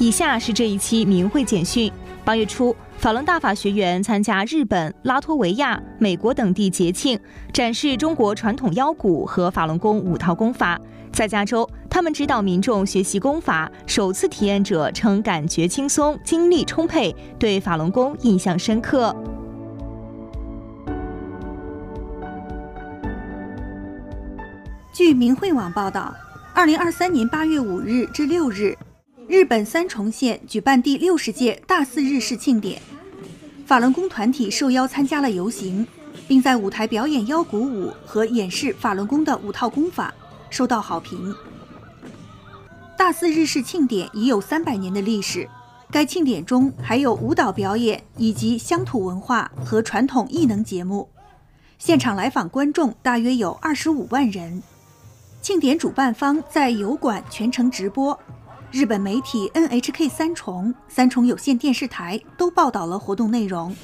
以下是这一期明慧简讯。八月初，法轮大法学员参加日本、拉脱维亚、美国等地节庆，展示中国传统腰鼓和法轮功五套功法。在加州，他们指导民众学习功法，首次体验者称感觉轻松、精力充沛，对法轮功印象深刻。据明慧网报道，二零二三年八月五日至六日。日本三重县举办第六十届大四日式庆典，法轮功团体受邀参加了游行，并在舞台表演腰鼓舞和演示法轮功的五套功法，受到好评。大四日式庆典已有三百年的历史，该庆典中还有舞蹈表演以及乡土文化和传统艺能节目，现场来访观众大约有二十五万人。庆典主办方在油管全程直播。日本媒体 NHK 三重、三重有线电视台都报道了活动内容。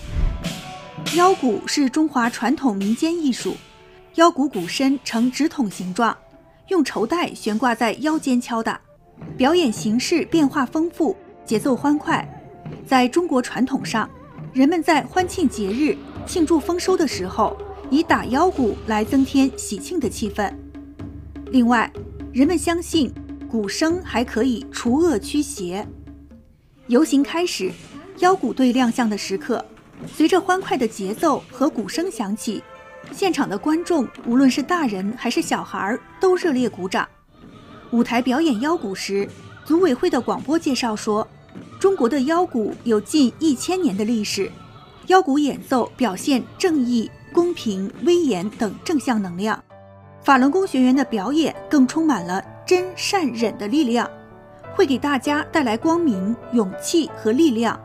腰鼓是中华传统民间艺术，腰鼓鼓身呈直筒形状，用绸带悬挂在腰间敲打。表演形式变化丰富，节奏欢快。在中国传统上，人们在欢庆节日、庆祝丰收的时候，以打腰鼓来增添喜庆的气氛。另外，人们相信。鼓声还可以除恶驱邪。游行开始，腰鼓队亮相的时刻，随着欢快的节奏和鼓声响起，现场的观众无论是大人还是小孩都热烈鼓掌。舞台表演腰鼓时，组委会的广播介绍说，中国的腰鼓有近一千年的历史，腰鼓演奏表现正义、公平、威严等正向能量。法轮功学员的表演更充满了。真善忍的力量，会给大家带来光明、勇气和力量。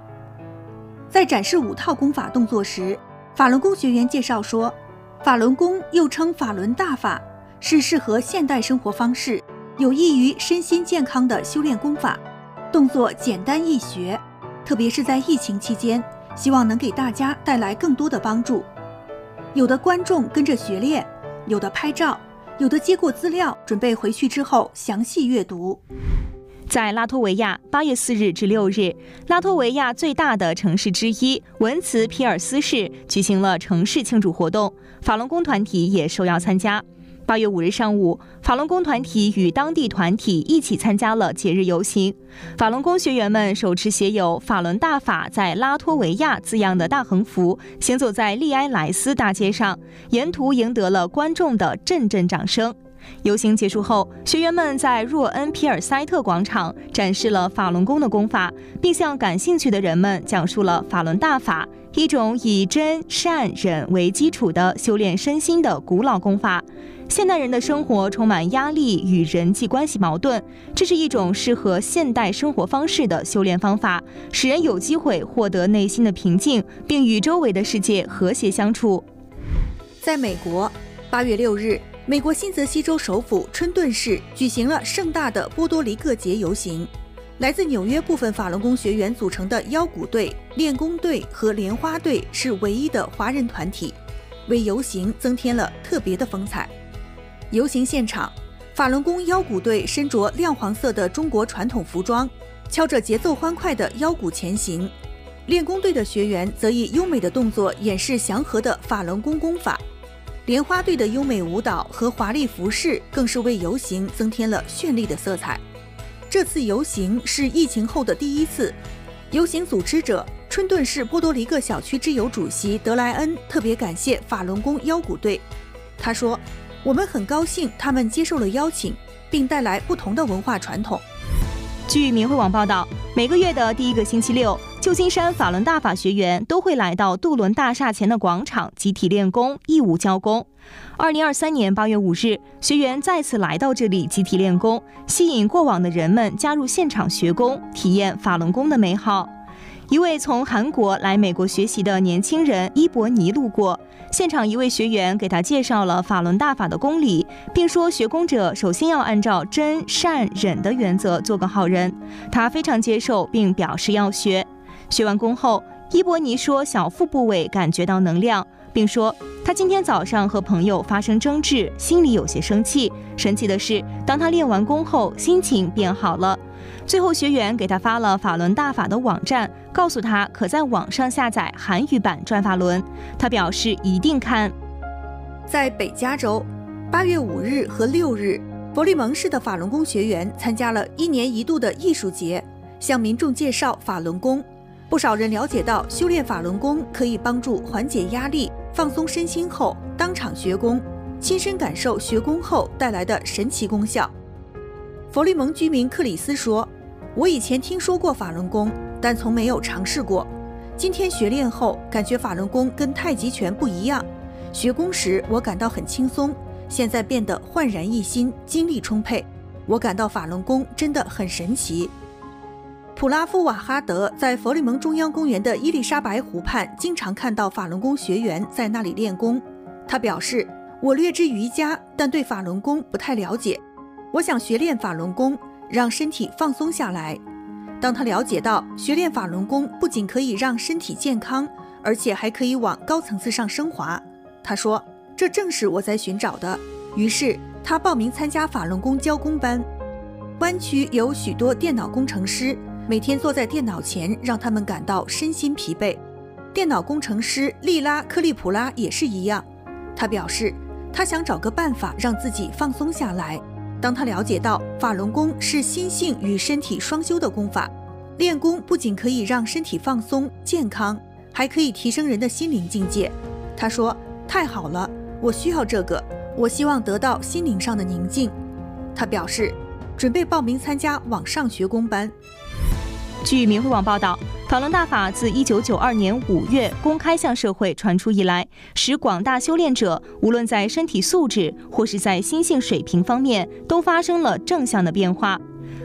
在展示五套功法动作时，法轮功学员介绍说，法轮功又称法轮大法，是适合现代生活方式、有益于身心健康的修炼功法，动作简单易学，特别是在疫情期间，希望能给大家带来更多的帮助。有的观众跟着学练，有的拍照。有的接过资料，准备回去之后详细阅读。在拉脱维亚，八月四日至六日，拉脱维亚最大的城市之一文茨皮尔斯市举行了城市庆祝活动，法轮功团体也受邀参加。八月五日上午，法轮功团体与当地团体一起参加了节日游行。法轮功学员们手持写有“法轮大法在拉脱维亚”字样的大横幅，行走在利埃莱斯大街上，沿途赢得了观众的阵阵掌声。游行结束后，学员们在若恩皮尔塞特广场展示了法轮功的功法，并向感兴趣的人们讲述了法轮大法，一种以真善忍为基础的修炼身心的古老功法。现代人的生活充满压力与人际关系矛盾，这是一种适合现代生活方式的修炼方法，使人有机会获得内心的平静，并与周围的世界和谐相处。在美国，八月六日。美国新泽西州首府春顿市举行了盛大的波多黎各节游行，来自纽约部分法轮功学员组成的腰鼓队、练功队和莲花队是唯一的华人团体，为游行增添了特别的风采。游行现场，法轮功腰鼓队身着亮黄色的中国传统服装，敲着节奏欢快的腰鼓前行；练功队的学员则以优美的动作演示祥和的法轮功功法。莲花队的优美舞蹈和华丽服饰更是为游行增添了绚丽的色彩。这次游行是疫情后的第一次。游行组织者春顿市波多黎各小区之友主席德莱恩特别感谢法轮功腰鼓队。他说：“我们很高兴他们接受了邀请，并带来不同的文化传统。”据明慧网报道，每个月的第一个星期六。旧金山法轮大法学员都会来到杜伦大厦前的广场集体练功、义务交功。二零二三年八月五日，学员再次来到这里集体练功，吸引过往的人们加入现场学功，体验法轮功的美好。一位从韩国来美国学习的年轻人伊伯尼路过现场，一位学员给他介绍了法轮大法的公理，并说学功者首先要按照真善忍的原则做个好人。他非常接受，并表示要学。学完功后，伊伯尼说小腹部位感觉到能量，并说他今天早上和朋友发生争执，心里有些生气。神奇的是，当他练完功后，心情变好了。最后，学员给他发了法轮大法的网站，告诉他可在网上下载韩语版《转法轮》。他表示一定看。在北加州，八月五日和六日，佛利蒙市的法轮功学员参加了一年一度的艺术节，向民众介绍法轮功。不少人了解到修炼法轮功可以帮助缓解压力、放松身心后，当场学功，亲身感受学功后带来的神奇功效。佛利蒙居民克里斯说。我以前听说过法轮功，但从没有尝试过。今天学练后，感觉法轮功跟太极拳不一样。学功时我感到很轻松，现在变得焕然一新，精力充沛。我感到法轮功真的很神奇。普拉夫瓦哈德在佛利蒙中央公园的伊丽莎白湖畔，经常看到法轮功学员在那里练功。他表示：“我略知瑜伽，但对法轮功不太了解。我想学练法轮功。”让身体放松下来。当他了解到学练法轮功不仅可以让身体健康，而且还可以往高层次上升华，他说：“这正是我在寻找的。”于是他报名参加法轮功教功班。湾区有许多电脑工程师，每天坐在电脑前，让他们感到身心疲惫。电脑工程师利拉克利普拉也是一样。他表示，他想找个办法让自己放松下来。当他了解到法轮功是心性与身体双修的功法，练功不仅可以让身体放松健康，还可以提升人的心灵境界。他说：“太好了，我需要这个，我希望得到心灵上的宁静。”他表示，准备报名参加网上学功班。据明慧网报道。法轮大法自一九九二年五月公开向社会传出以来，使广大修炼者无论在身体素质或是在心性水平方面，都发生了正向的变化。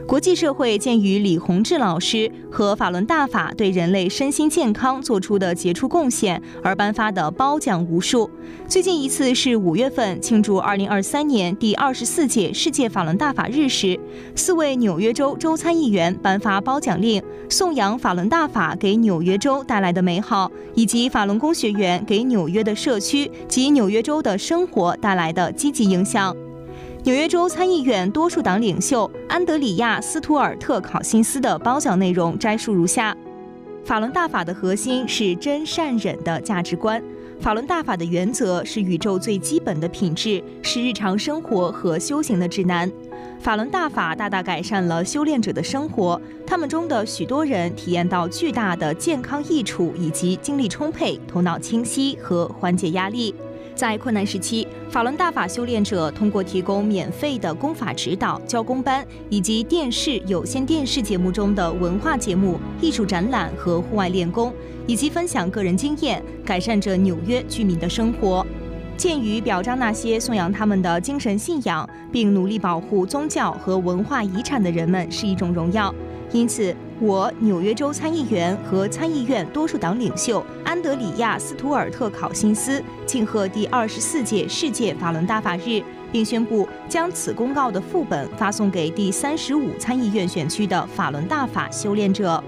国际社会鉴于李洪志老师和法轮大法对人类身心健康做出的杰出贡献，而颁发的褒奖无数。最近一次是五月份庆祝二零二三年第二十四届世界法轮大法日时，四位纽约州州参议员颁发褒奖令，颂扬法轮大法给纽约州带来的美好，以及法轮功学员给纽约的社区及纽约州的生活带来的积极影响。纽约州参议院多数党领袖安德里亚·斯图尔特·考辛斯的褒奖内容摘述如下：法轮大法的核心是真善忍的价值观。法轮大法的原则是宇宙最基本的品质，是日常生活和修行的指南。法轮大法大大改善了修炼者的生活，他们中的许多人体验到巨大的健康益处，以及精力充沛、头脑清晰和缓解压力。在困难时期，法轮大法修炼者通过提供免费的功法指导、教功班，以及电视、有线电视节目中的文化节目、艺术展览和户外练功，以及分享个人经验，改善着纽约居民的生活。鉴于表彰那些颂扬他们的精神信仰，并努力保护宗教和文化遗产的人们是一种荣耀。因此，我纽约州参议员和参议院多数党领袖安德里亚·斯图尔特·考辛斯庆贺第二十四届世界法轮大法日，并宣布将此公告的副本发送给第三十五参议院选区的法轮大法修炼者。